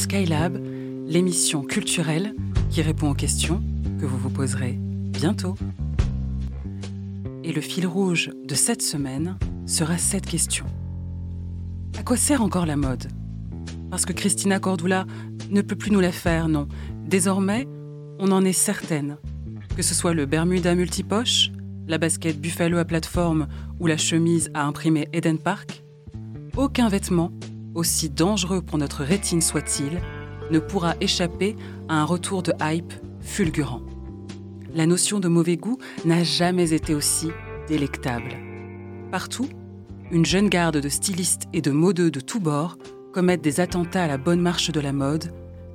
Skylab, l'émission culturelle qui répond aux questions que vous vous poserez bientôt. Et le fil rouge de cette semaine sera cette question. À quoi sert encore la mode? Parce que Christina Cordula ne peut plus nous la faire, non. Désormais, on en est certaine. Que ce soit le Bermuda multipoche, la basket Buffalo à plateforme ou la chemise à imprimer Eden Park, aucun vêtement, aussi dangereux pour notre rétine soit-il, ne pourra échapper à un retour de hype fulgurant. La notion de mauvais goût n'a jamais été aussi délectable. Partout, une jeune garde de stylistes et de modeux de tous bords commettent des attentats à la bonne marche de la mode,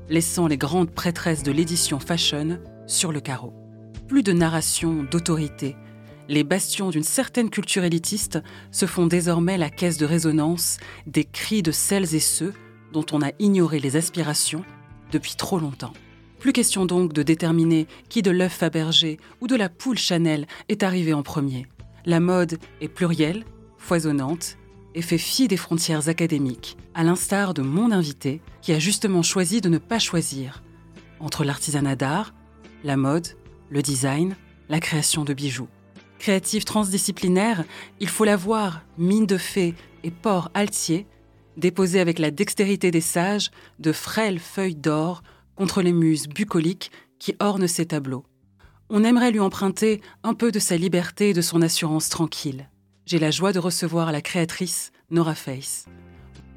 laissant les grandes prêtresses de l'édition fashion sur le carreau. Plus de narration d'autorité, les bastions d'une certaine culture élitiste se font désormais la caisse de résonance des cris de celles et ceux dont on a ignoré les aspirations depuis trop longtemps. Plus question donc de déterminer qui de l'œuf Fabergé ou de la poule Chanel est arrivé en premier. La mode est plurielle, foisonnante et fait fi des frontières académiques, à l'instar de mon invité qui a justement choisi de ne pas choisir entre l'artisanat d'art, la mode, le design, la création de bijoux. Créative transdisciplinaire, il faut la voir, mine de fée et port altier, déposer avec la dextérité des sages de frêles feuilles d'or contre les muses bucoliques qui ornent ses tableaux. On aimerait lui emprunter un peu de sa liberté et de son assurance tranquille. J'ai la joie de recevoir la créatrice Nora Face.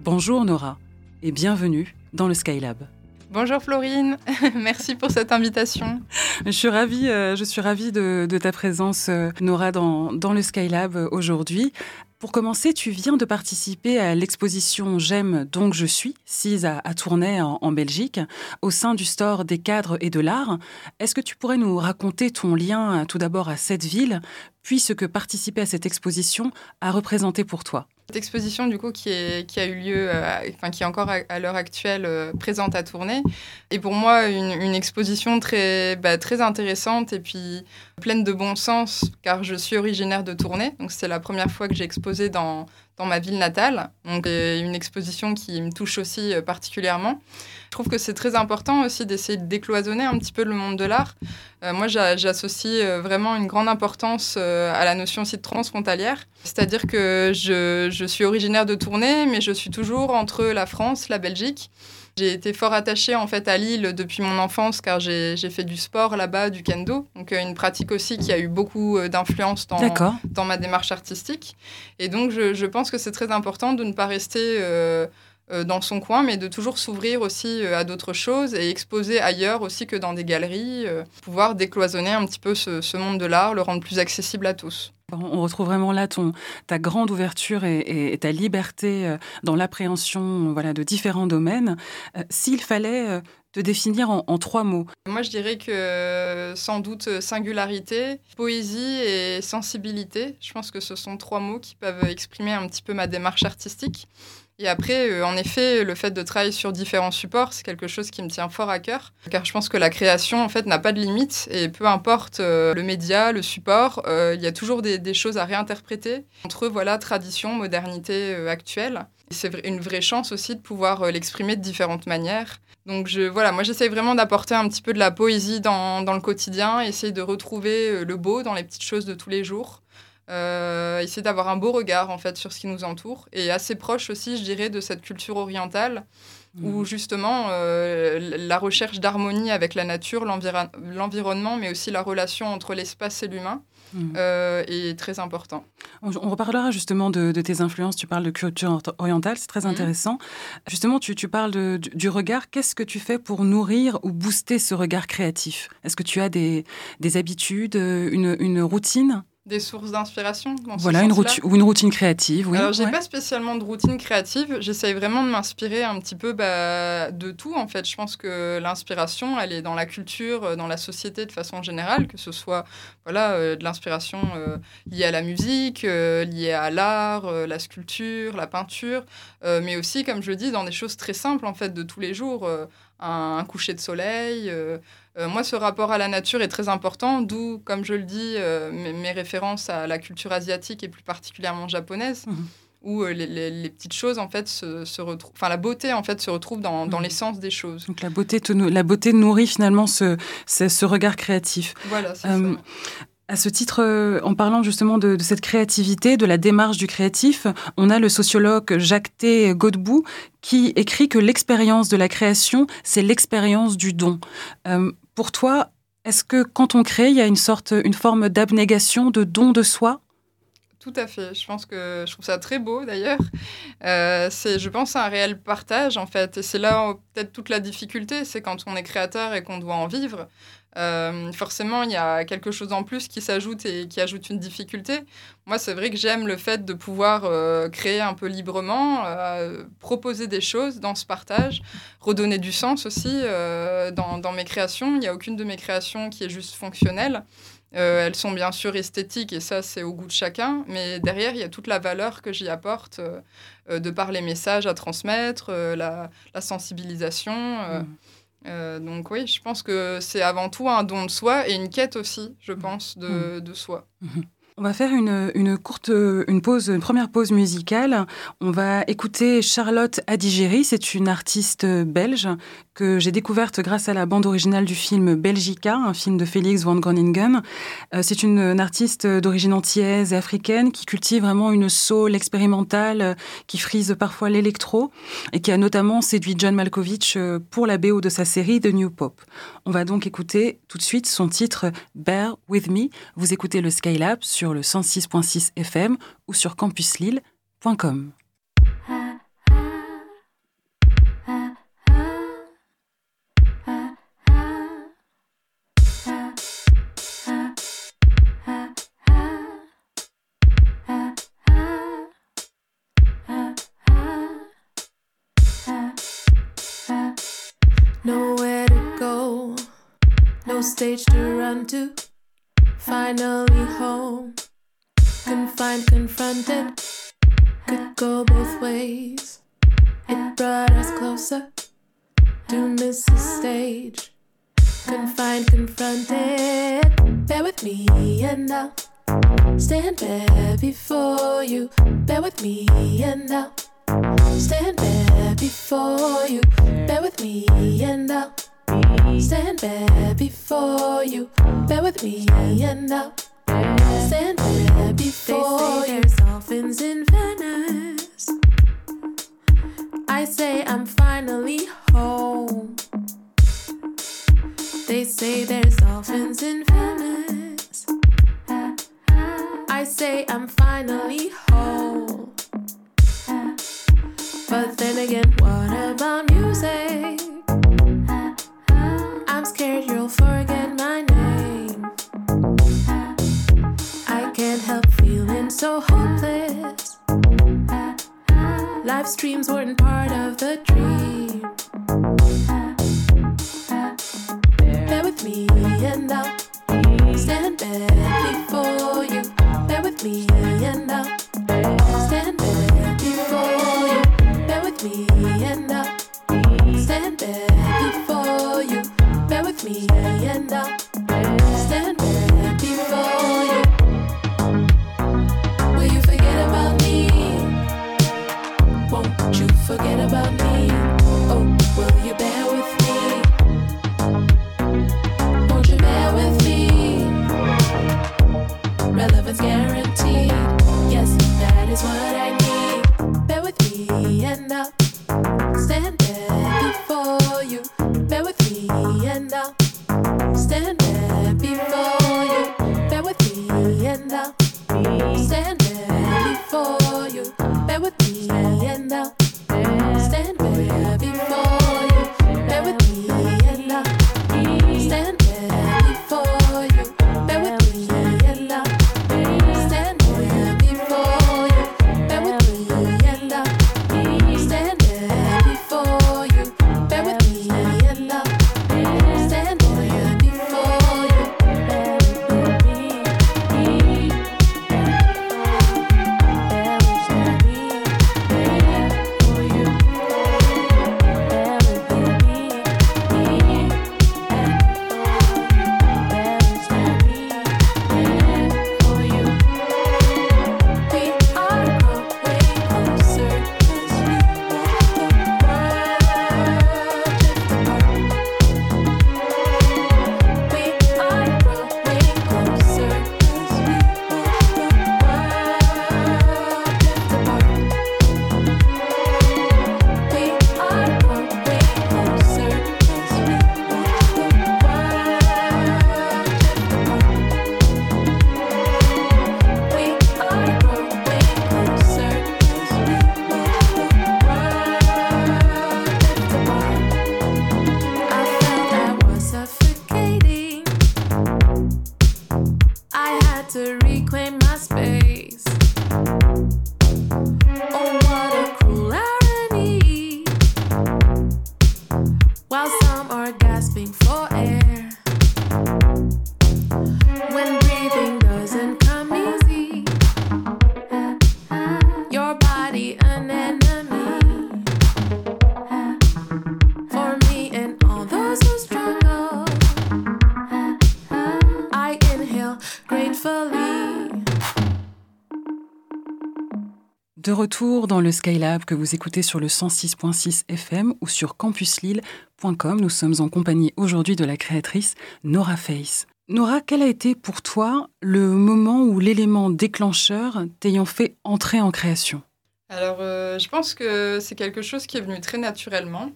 Bonjour Nora et bienvenue dans le Skylab. Bonjour Florine, merci pour cette invitation. Je suis ravie, euh, je suis ravie de, ta présence, euh, Nora, dans, le Skylab euh, aujourd'hui. Pour commencer, tu viens de participer à l'exposition J'aime donc je suis, sise à, Tournai en, Belgique, au sein du store des cadres et de l'art. Est-ce que tu pourrais nous raconter ton lien tout d'abord à cette ville, puis ce que participer à cette exposition a représenté pour toi? Cette exposition, du coup, qui, est, a eu lieu, euh, enfin, qui est encore à, l'heure actuelle euh, présente à Tournai, est pour moi une, une exposition très, bah, très intéressante et puis pleine de bon sens, car je suis originaire de Tournai. Donc, c'est la première fois que j'ai exposé dans, dans ma ville natale. Donc, une exposition qui me touche aussi euh, particulièrement. Je trouve que c'est très important aussi d'essayer de décloisonner un petit peu le monde de l'art. Euh, moi, j'associe euh, vraiment une grande importance à la notion aussi de transfrontalière. C'est-à-dire que je, je suis originaire de Tournai, mais je suis toujours entre la France, la Belgique. J'ai été fort attachée en fait à Lille depuis mon enfance car j'ai fait du sport là-bas, du kendo, donc euh, une pratique aussi qui a eu beaucoup euh, d'influence dans, dans ma démarche artistique. Et donc je, je pense que c'est très important de ne pas rester euh, dans son coin, mais de toujours s'ouvrir aussi à d'autres choses et exposer ailleurs aussi que dans des galeries, pouvoir décloisonner un petit peu ce, ce monde de l'art, le rendre plus accessible à tous. On retrouve vraiment là ton, ta grande ouverture et, ta liberté euh, dans l'appréhension voilà, de différents domaines. Euh, s'il fallait euh, te définir en, trois mots. Moi, je dirais que sans doute singularité, poésie et sensibilité. Je pense que ce sont trois mots qui peuvent exprimer un petit peu ma démarche artistique. Et après, euh, en effet, le fait de travailler sur différents supports, c'est quelque chose qui me tient fort à cœur, car je pense que la création, en fait, n'a pas de limite, et peu importe euh, le média, le support, euh, il y a toujours des, choses à réinterpréter entre voilà tradition, modernité actuelle. C'est une vraie chance aussi de pouvoir l'exprimer de différentes manières. Donc je, voilà, moi j'essaie vraiment d'apporter un petit peu de la poésie dans, dans le quotidien, essayer de retrouver le beau dans les petites choses de tous les jours. Euh, essayer d'avoir un beau regard en fait sur ce qui nous entoure et assez proche aussi, je dirais, de cette culture orientale où mhm. justement euh, la recherche d'harmonie avec la nature, l'environnement, mais aussi la relation entre l'espace et l'humain mhm. euh, est très important. On, reparlera justement de, tes influences. Tu parles de culture orientale, c'est très mhm. intéressant. Justement, tu, parles du, regard. Qu'est-ce que tu fais pour nourrir ou booster ce regard créatif? Est-ce que tu as des, habitudes, une routine? Des sources d'inspiration. Voilà, une routine, ou une routine créative, oui. Alors, j'ai pas spécialement de routine créative. J'essaye vraiment de m'inspirer un petit peu bah, de tout, en fait. Je pense que l'inspiration, elle est dans la culture, euh, dans la société de façon générale, que ce soit voilà, euh, de l'inspiration euh, liée à la musique, liée à l'art, la sculpture, la peinture, mais aussi, comme je le dis, dans des choses très simples, en fait, de tous les jours. Un, un, coucher de soleil, moi, ce rapport à la nature est très important, d'où, comme je le dis, euh, mes, références à la culture asiatique et plus particulièrement japonaise. Mhm. où les, petites choses en fait se, retrouvent, enfin la beauté en fait se retrouve dans, dans mm. l'essence des choses. Donc la beauté, la beauté nourrit finalement ce, ce, regard créatif. Voilà, c'est ça. À ce titre, euh, en parlant justement de, cette créativité, de la démarche du créatif, on a le sociologue Jacques T. Godbout qui écrit que l'expérience de la création, c'est l'expérience du don. Euh, pour toi, est-ce que quand on crée, il y a une sorte, une forme d'abnégation, de don de soi? Tout à fait. Je pense que je trouve ça très beau d'ailleurs. Euh, c'est, je pense, un réel partage en fait. Et c'est là peut-être toute la difficulté, c'est quand on est créateur et qu'on doit en vivre. Euh, forcément, il y a quelque chose en plus qui s'ajoute et qui ajoute une difficulté. Moi, c'est vrai que j'aime le fait de pouvoir euh, créer un peu librement, proposer des choses dans ce partage, redonner du sens aussi dans, mes créations. Il n'y a aucune de mes créations qui est juste fonctionnelle. Elles sont bien sûr esthétiques et ça, c'est au goût de chacun. Mais derrière, il y a toute la valeur que j'y apporte de par les messages à transmettre, la, la, sensibilisation. Mmh. Euh, donc oui, je pense que c'est avant tout un don de soi et une quête aussi, je pense, de, mmh. de soi. Mmh. On va faire une, courte une pause, une première pause musicale. On va écouter Charlotte Adigéry. C'est une artiste belge que j'ai découverte grâce à la bande originale du film Belgica, un film de Félix van Groningen. Euh, c'est une, artiste d'origine antillaise et africaine qui cultive vraiment une soul expérimentale qui frise parfois l'électro et qui a notamment séduit John Malkovich euh, pour la BO de sa série The New Pop. On va donc écouter tout de suite son titre Bear With Me. Vous écoutez le Skylab sur le 106.6 FM ou sur campuslille.com. Confined, confronted. Could go both ways. It brought us closer to miss the stage. Confined, confronted. Bear with me and I'll stand bare before you. Bear with me and I'll stand bare before you. Bear with me and I'll Stand there before you. Bear with me and I'll there before you. There's dolphins in Venice. I say I'm finally home. They say there's dolphins in Venice. I say I'm finally home. But then again, what about music? So hopeless. Live streams weren't part of the dream. Bear with me and I'll stand back before you. Bear with me and I'll stand back before you. Bear with me and I'll stand back before you Bear with me and I'll De retour dans le Skylab que vous écoutez sur le 106.6 FM ou sur campuslille.com, nous sommes en compagnie aujourd'hui de la créatrice Nora Face. Nora, quel a été pour toi le moment ou l'élément déclencheur t'ayant fait entrer en création? Alors, euh, je pense que c'est quelque chose qui est venu très naturellement.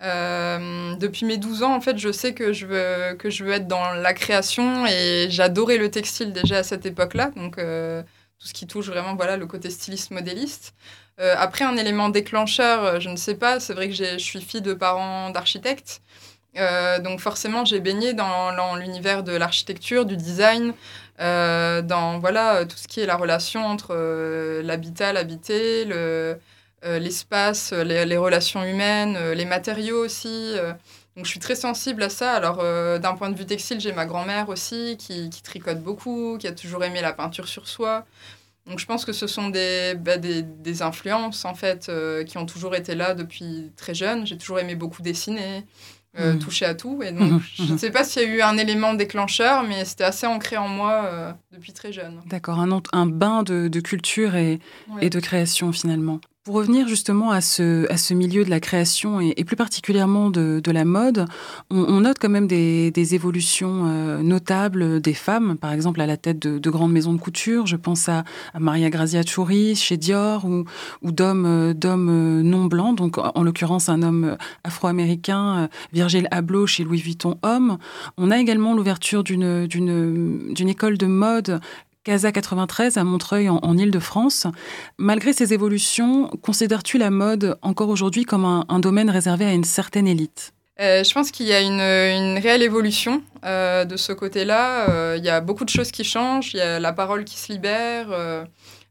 Euh, depuis mes 12 ans, en fait, je sais que je veux, que je veux être dans la création et j'adorais le textile déjà à cette époque-là. Donc, euh, tout ce qui touche vraiment voilà, le côté styliste modéliste. Euh, après, un élément déclencheur, je ne sais pas, c'est vrai que je suis fille de parents d'architectes. Donc forcément, j'ai baigné dans, l'univers de l'architecture, du design, dans voilà, tout ce qui est la relation entre l'habitat, l'habité, le, l'espace, les, les, relations humaines, euh, les matériaux aussi. euh. donc je suis très sensible à ça. Alors euh, d'un point de vue textile, j'ai ma grand-mère aussi qui, qui tricote beaucoup, qui a toujours aimé la peinture sur soi. Donc je pense que ce sont des, bah, des, des, influences en fait euh, qui ont toujours été là depuis très jeune. J'ai toujours aimé beaucoup dessiner, euh, mmh. toucher à tout. Et donc mmh. je ne sais pas s'il y a eu un élément déclencheur, mais c'était assez ancré en moi euh, depuis très jeune. D'accord, un, un, bain de, de culture et, ouais. et, de création finalement. Pour revenir justement à ce, à ce milieu de la création et, plus particulièrement de, de la mode, on, on, note quand même des, des évolutions euh, notables des femmes, par exemple à la tête de, de, grandes maisons de couture. Je pense à, Maria Grazia Chouri chez Dior ou, ou d'hommes non blancs, donc en, en l'occurrence un homme afro-américain, Virgil Abloh chez Louis Vuitton homme. On a également l'ouverture d'une école de mode Casa 93 à Montreuil en, Ile-de-France. Malgré ces évolutions, considères-tu la mode encore aujourd'hui comme un, domaine réservé à une certaine élite? Euh, je pense qu'il y a une, réelle évolution euh, de ce côté-là. Euh, il y a beaucoup de choses qui changent, il y a la parole qui se libère,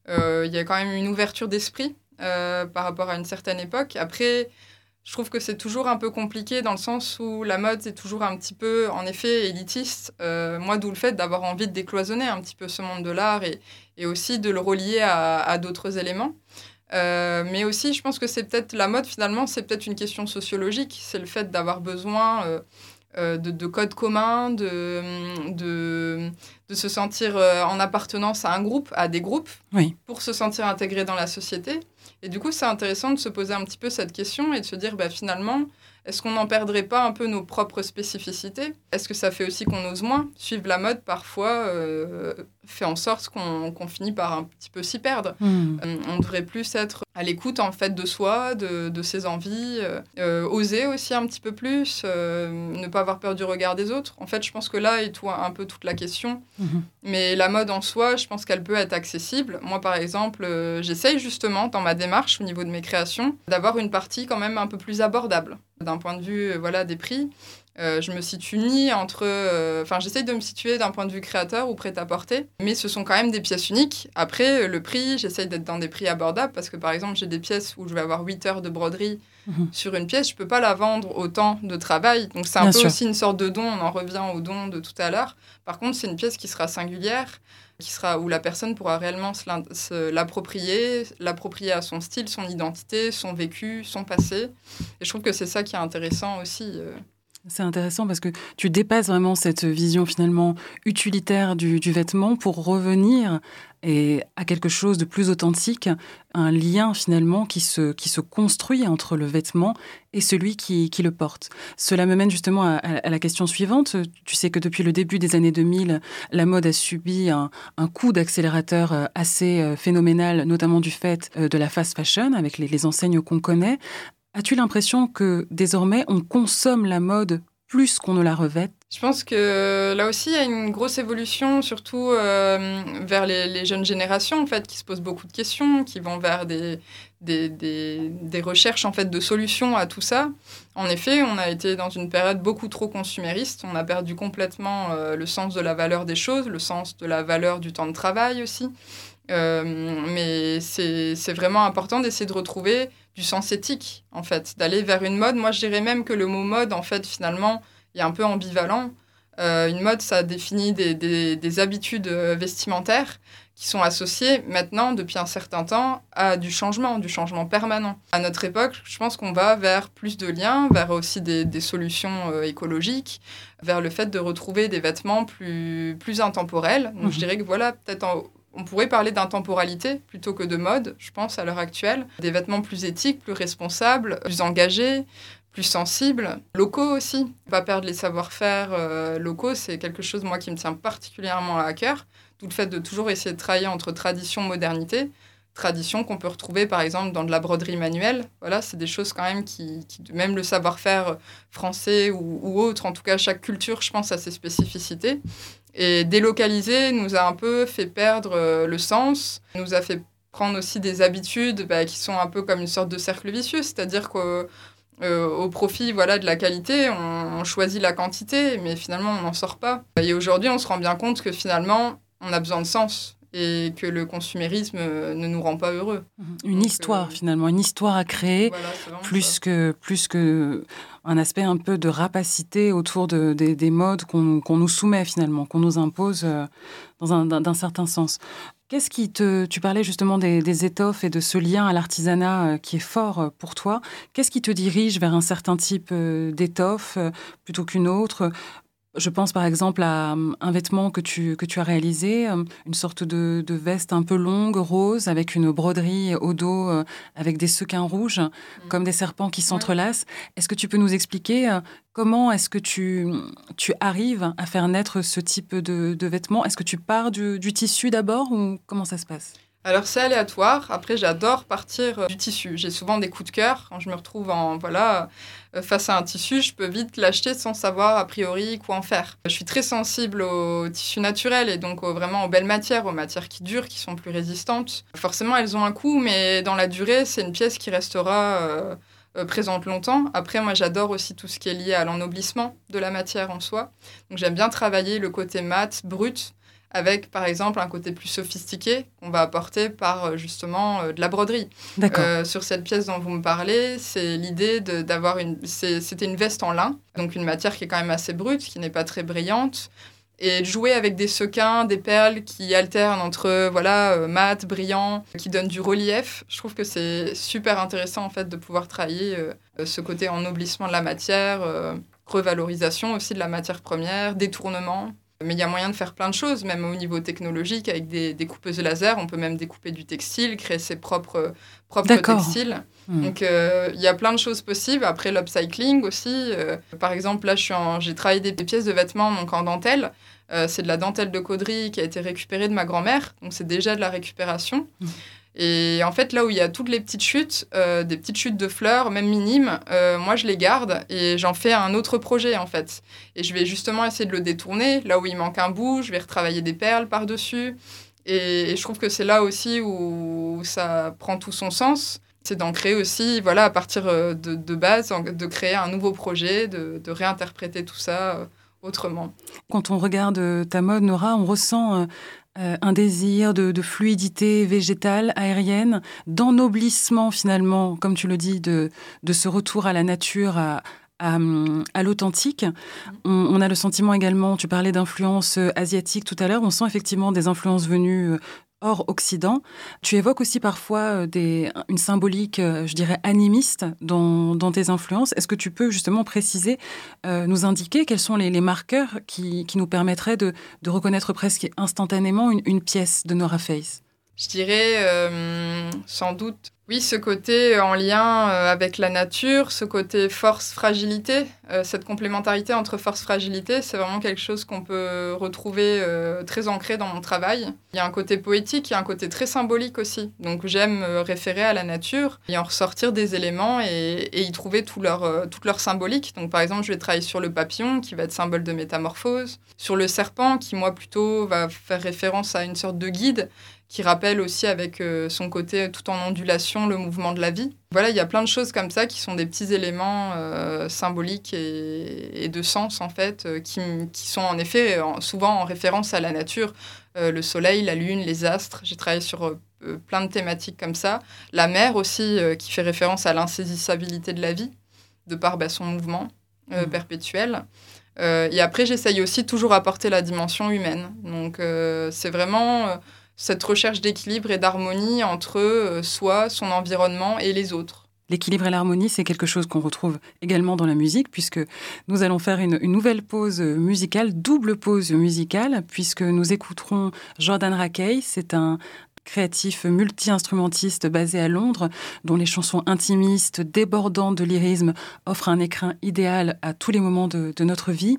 il y a quand même une ouverture d'esprit par rapport à une certaine époque. Après, je trouve que c'est toujours un peu compliqué dans le sens où la mode c'est toujours un petit peu, en effet, élitiste. Euh, moi, d'où le fait d'avoir envie de décloisonner un petit peu ce monde de l'art et, et, aussi de le relier à, à d'autres éléments. Euh, mais aussi, je pense que c'est peut-être la mode, finalement, c'est peut-être une question sociologique. C'est le fait d'avoir besoin euh, de, de, codes communs, de, de, de, se sentir en appartenance à un groupe, à des groupes, oui. pour se sentir intégré dans la société. Et du coup, c'est intéressant de se poser un petit peu cette question et de se dire, bah, finalement, est-ce qu'on n'en perdrait pas un peu nos propres spécificités? Est-ce que ça fait aussi qu'on ose moins Suivre la mode, parfois, euh, fait en sorte qu'on qu finit par un petit peu s'y perdre. Mmh. Euh, on devrait plus être à l'écoute, en fait, de soi, de, de ses envies, euh, oser aussi un petit peu plus, euh, ne pas avoir peur du regard des autres. En fait, je pense que là est tout, un peu toute la question. Mmh. Mais la mode en soi, je pense qu'elle peut être accessible. Moi, par exemple, euh, j'essaye justement, dans ma démarche, au niveau de mes créations, d'avoir une partie quand même un peu plus abordable d'un point de vue euh, voilà, des prix. Euh, je me situe ni entre. Enfin, euh, j'essaye de me situer d'un point de vue créateur ou prêt-à-porter, mais ce sont quand même des pièces uniques. Après, le prix, j'essaye d'être dans des prix abordables parce que par exemple, j'ai des pièces où je vais avoir 8 heures de broderie mmh. sur une pièce, je peux pas la vendre autant de travail. Donc, c'est un Bien peu sûr. aussi une sorte de don. On en revient au don de tout à l'heure. Par contre, c'est une pièce qui sera singulière qui sera où la personne pourra réellement se l'approprier, l'approprier à son style, son identité, son vécu, son passé. Et je trouve que c'est ça qui est intéressant aussi. Euh. C'est intéressant parce que tu dépasses vraiment cette vision finalement utilitaire du, vêtement pour revenir et à quelque chose de plus authentique, un lien finalement qui se, qui se construit entre le vêtement et celui qui, qui le porte. Cela me mène justement à, la question suivante. Tu sais que depuis le début des années 2000, la mode a subi un, coup d'accélérateur assez phénoménal, notamment du fait de la fast fashion avec les enseignes qu'on connaît. As-tu l'impression que désormais on consomme la mode plus qu'on ne la revête? Je pense que là aussi, il y a une grosse évolution, surtout euh, vers les, jeunes générations, en fait, qui se posent beaucoup de questions, qui vont vers des, des, recherches en fait de solutions à tout ça. En effet, on a été dans une période beaucoup trop consumériste. On a perdu complètement euh, le sens de la valeur des choses, le sens de la valeur du temps de travail aussi. Euh, mais c'est vraiment important d'essayer de retrouver du sens éthique, en fait, d'aller vers une mode. Moi, je dirais même que le mot mode, en fait, finalement, est un peu ambivalent. Euh, une mode, ça définit des, des- des habitudes euh, vestimentaires qui sont associées maintenant, depuis un certain temps, à du changement, du changement permanent. À notre époque, je pense qu'on va vers plus de liens, vers aussi des, des solutions euh, écologiques, vers le fait de retrouver des vêtements plus, plus intemporels. Donc Mhm. je dirais que voilà, peut-être en- on pourrait parler d'intemporalité plutôt que de mode, je pense, à l'heure actuelle. Des vêtements plus éthiques, plus responsables, plus engagés, plus sensibles. Locaux aussi. Pas perdre les savoir-faire euh, locaux, c'est quelque chose, moi, qui me tient particulièrement à cœur. D'où le fait de toujours essayer de travailler entre tradition et modernité. Tradition qu'on peut retrouver, par exemple, dans de la broderie manuelle. Voilà, c'est des choses quand même qui, qui- même le savoir-faire français ou, ou autre, en tout cas, chaque culture, je pense, a ses spécificités. Et délocaliser nous a un peu fait perdre euh, le sens, nous a fait prendre aussi des habitudes bah, qui sont un peu comme une sorte de cercle vicieux, c'est-à-dire qu'au euh, au profit voilà, de la qualité, on choisit la quantité, mais finalement on n'en sort pas. Et aujourd'hui, on se rend bien compte que finalement, on a besoin de sens et que le consumérisme euh, ne nous rend pas heureux. Une Donc, histoire euh, finalement, une histoire à créer. Voilà, plus ça. que, plus que un aspect un peu de rapacité autour de, des- des modes qu'on nous soumet finalement, qu'on nous impose euh, dans un, d'un certain sens. Qu'est-ce qui te... Tu parlais justement des, des étoffes et de ce lien à l'artisanat qui est fort pour toi. Qu'est-ce qui te dirige vers un certain type d'étoffe plutôt qu'une autre je pense par exemple à euh, un vêtement que tu, que tu as réalisé, euh, une sorte de, de veste un peu longue, rose, avec une broderie au dos, euh, avec des sequins rouges, comme des serpents qui s'entrelacent. Est-ce que tu peux nous expliquer euh, comment est-ce que tu, tu arrives à faire naître ce type de, de vêtements Est-ce que tu pars du, du tissu d'abord ou comment ça se passe? Alors c'est aléatoire. Après, j'adore partir euh, du tissu. J'ai souvent des coups de cœur quand je me retrouve en voilà face à un tissu. Je peux vite l'acheter sans savoir a priori quoi en faire. Je suis très sensible au tissu naturel et donc au- vraiment aux belles matières, aux matières qui durent, qui sont plus résistantes. Forcément, elles ont un coût, mais dans la durée, c'est une pièce qui restera. euh, euh, présente longtemps. Après, moi, j'adore aussi tout ce qui est lié à l'ennoblissement de la matière en soi. Donc, j'aime bien travailler le côté mat, brut, avec par exemple un côté plus sophistiqué qu'on va apporter par euh, justement euh, de la broderie. Euh, sur cette pièce dont vous me parlez, c'est l'idée d'avoir une. C'était une veste en lin, donc une matière qui est quand même assez brute, qui n'est pas très brillante. Et jouer avec des sequins, des perles qui alternent entre voilà euh, mat, brillant, qui donnent du relief. Je trouve que c'est super intéressant en fait de pouvoir travailler euh, ce côté ennoblissement de la matière, revalorisation aussi de la matière première, détournement. Mais il y a moyen de faire plein de choses, même au niveau technologique, avec des, des coupeuses laser. On peut même découper du textile, créer ses propres, propres textiles. Hmm. Donc, euh, il y a plein de choses possibles. Après, l'upcycling aussi. euh, par exemple, là, j'ai travaillé des, des pièces de vêtements donc en dentelle. Euh, c'est de la dentelle de cauderie qui a été récupérée de ma grand-mère. Donc, c'est déjà de la récupération. Mhm. Et en fait, là où il y a toutes les petites chutes, euh, des petites chutes de fleurs, même minimes, euh, moi, je les garde et j'en fais un autre projet, en fait. Et je vais justement essayer de le détourner. Là où il manque un bout, je vais retravailler des perles par-dessus. Et, et je trouve que c'est là aussi où ça prend tout son sens. C'est d'en créer aussi, voilà, à partir euh, de, de base, de créer un nouveau projet, de, de réinterpréter tout ça autrement. Quand on regarde ta mode, Nora, on ressent euh, un désir de, de fluidité végétale, aérienne, d'ennoblissement finalement, comme tu le dis, de, ce retour à la nature, à, hum, à l'authentique. On, on a le sentiment également, tu parlais d'influence euh, asiatique tout à l'heure, on sent effectivement des influences venues euh, hors Occident. Tu évoques aussi parfois euh, des, une symbolique, euh, je dirais, animiste dans, dans tes influences. Est-ce que tu peux justement préciser, euh, nous indiquer quels sont les, les marqueurs qui, qui nous permettraient de, de reconnaître presque instantanément une, une pièce de Nora Face Je dirais euh, sans doute Oui, ce côté en lien euh, avec la nature, ce côté force-fragilité, euh, cette complémentarité entre force-fragilité, c'est vraiment quelque chose qu'on peut retrouver très ancré dans mon travail. Il y a un côté poétique, il y a un côté très symbolique aussi. Donc j'aime me référer à la nature et en ressortir des éléments et, y trouver tout leur, toute leur symbolique. Donc par exemple, je vais travailler sur le papillon qui va être symbole de métamorphose, sur le serpent qui moi plutôt va faire référence à une sorte de guide qui rappelle aussi avec euh, son côté tout en ondulation le mouvement de la vie. Voilà, il y a plein de choses comme ça qui sont des petits éléments euh, symboliques et, et de sens en fait, euh, qui, qui sont en effet en- souvent en référence à la nature, Euh, le soleil, la lune, les astres. J'ai travaillé sur euh, plein de thématiques comme ça. La mer aussi, qui fait référence à l'insaisissabilité de la vie, de par bah, son mouvement Mhm. perpétuel. Et après, j'essaye aussi toujours apporter la dimension humaine. Donc, c'est vraiment cette recherche d'équilibre et d'harmonie entre euh, soi, son environnement et les autres. L'équilibre et l'harmonie, c'est quelque chose qu'on retrouve également dans la musique, puisque nous allons faire une, nouvelle pause musicale, double pause musicale, puisque nous écouterons Jordan Rakey. C'est un créatif multi-instrumentiste basé à Londres, dont les chansons intimistes, débordantes de lyrisme, offrent un écrin idéal à tous les moments de notre vie.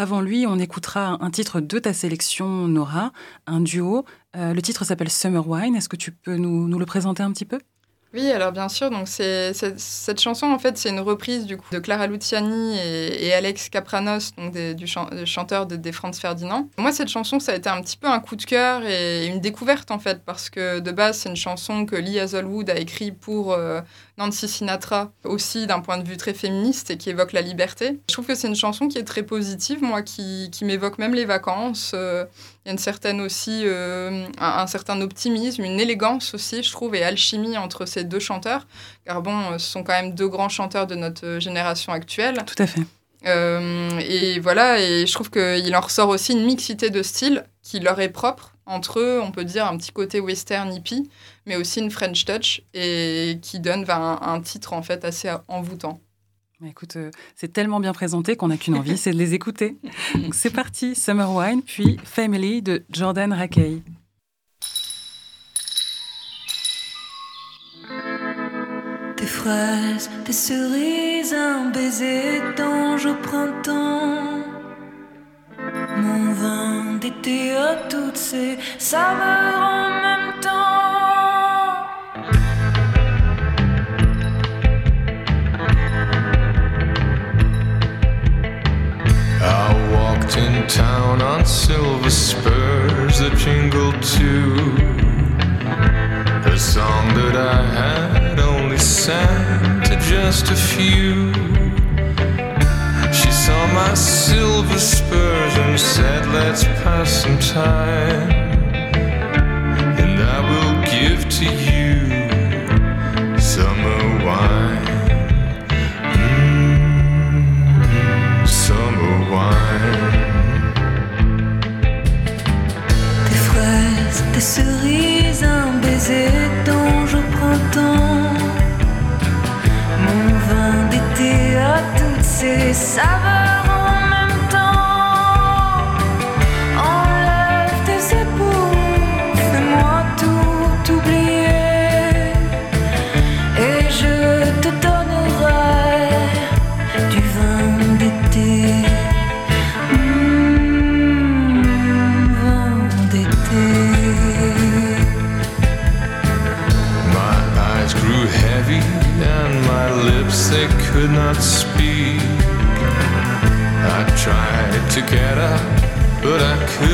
Avant lui, on écoutera un titre de ta sélection, Nora, un duo. Euh, le titre s'appelle Summer Wine. Est-ce que tu peux nous, nous le présenter un petit peu? Oui, alors bien sûr, donc c'est, cette chanson, en fait, c'est une reprise du coup, de Clara Luciani et, Alex Capranos, donc du chan- des chanteurs de, des Franz Ferdinand. Moi, cette chanson, ça a été un petit peu un coup de cœur et une découverte, en fait, parce que de base, c'est une chanson que Lee Hazelwood a écrite pour euh, Nancy Sinatra, aussi d'un point de vue très féministe et qui évoque la liberté. Je trouve que c'est une chanson qui est très positive, moi, qui, qui m'évoque même les vacances. euh, il y a une certaine aussi, euh, un, un certain optimisme, une élégance aussi, je trouve, et alchimie entre ces deux chanteurs. Car bon, euh, ce sont quand même deux grands chanteurs de notre euh, génération actuelle. Tout à fait. Euh, et voilà, et je trouve qu'il en ressort aussi une mixité de styles qui leur est propre. Entre eux, on peut dire un petit côté western hippie, mais aussi une French touch, et qui donne ben, un, un titre en fait assez envoûtant. Bah, Écoute, euh, c'est tellement bien présenté qu'on n'a qu'une envie, c'est de les écouter. Donc c'est parti, Summer Wine, puis Family de Jordan Rakey. Des fraises, des cerises, un baiser d'ange au printemps. Mon vin d'été à toutes ces saveurs en town on silver spurs that jingled too. A song that I had only sang to just a few. She saw my silver spurs and said, Let's pass some time. And I will give to you des cerises, un baiser d'ange au printemps. Mon vin d'été à toutes ces saveurs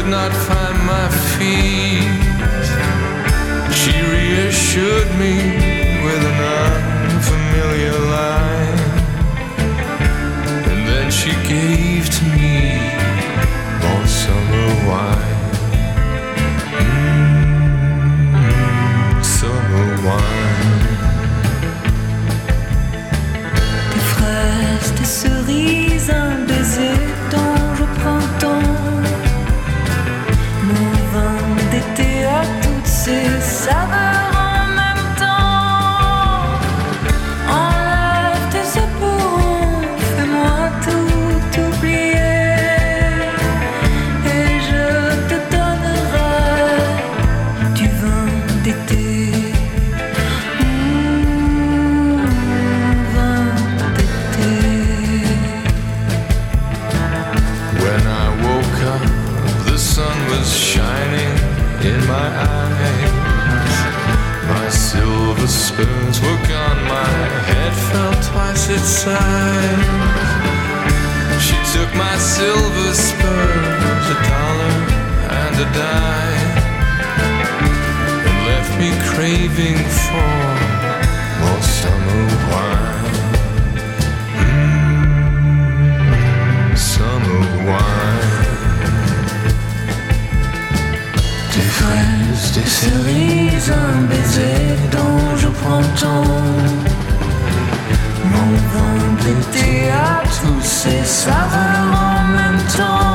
not find my feet. She reassured me with an unfamiliar line, and then she gave to me more summer wine. Mm, summer wine. Des fraises, des cerises, un baiser time. She took my silver spurs, a dollar and a dime, and left me craving for more summer wine. Mm, summer wine. Des fraises, des cerises, un baiser dont je prends tant. On veut des théâtres où c'est savamment en même temps.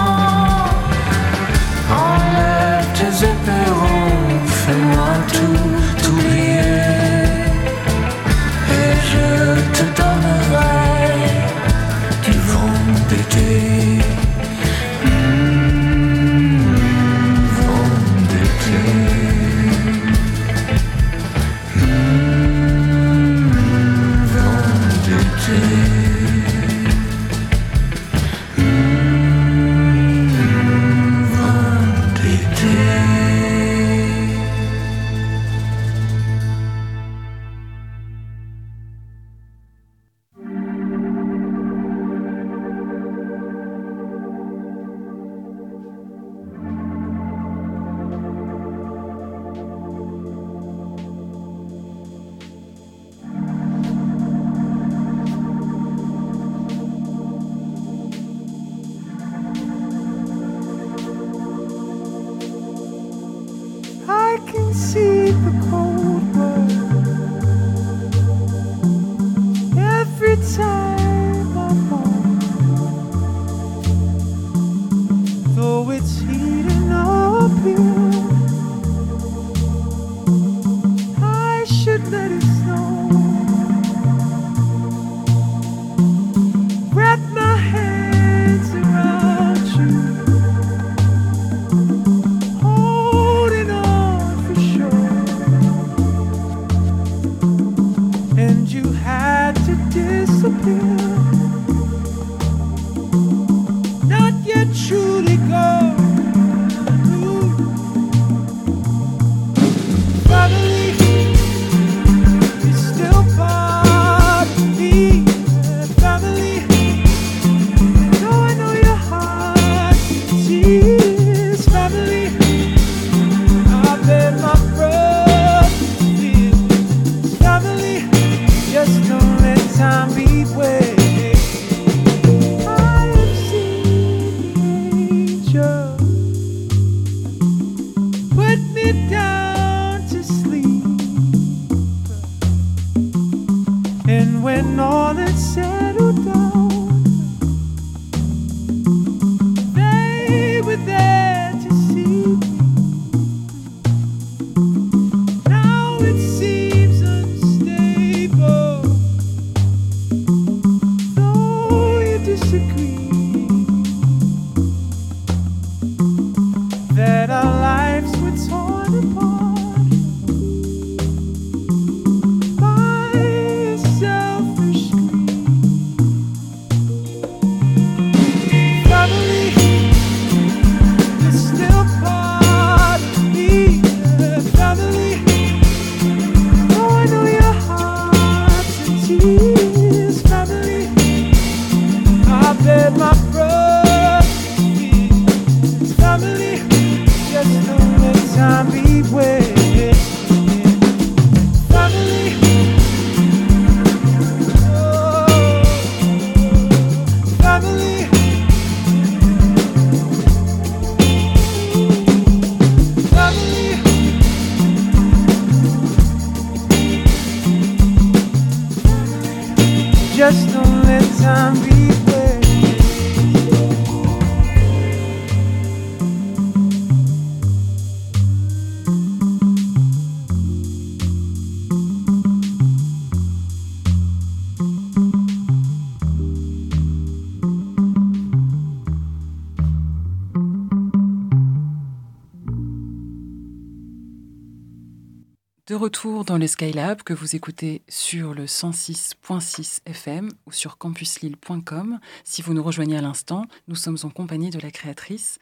retour dans le Skylab que vous écoutez sur le 106.6 FM ou sur campuslille.com. Si vous nous rejoignez à l'instant, nous sommes en compagnie de la créatrice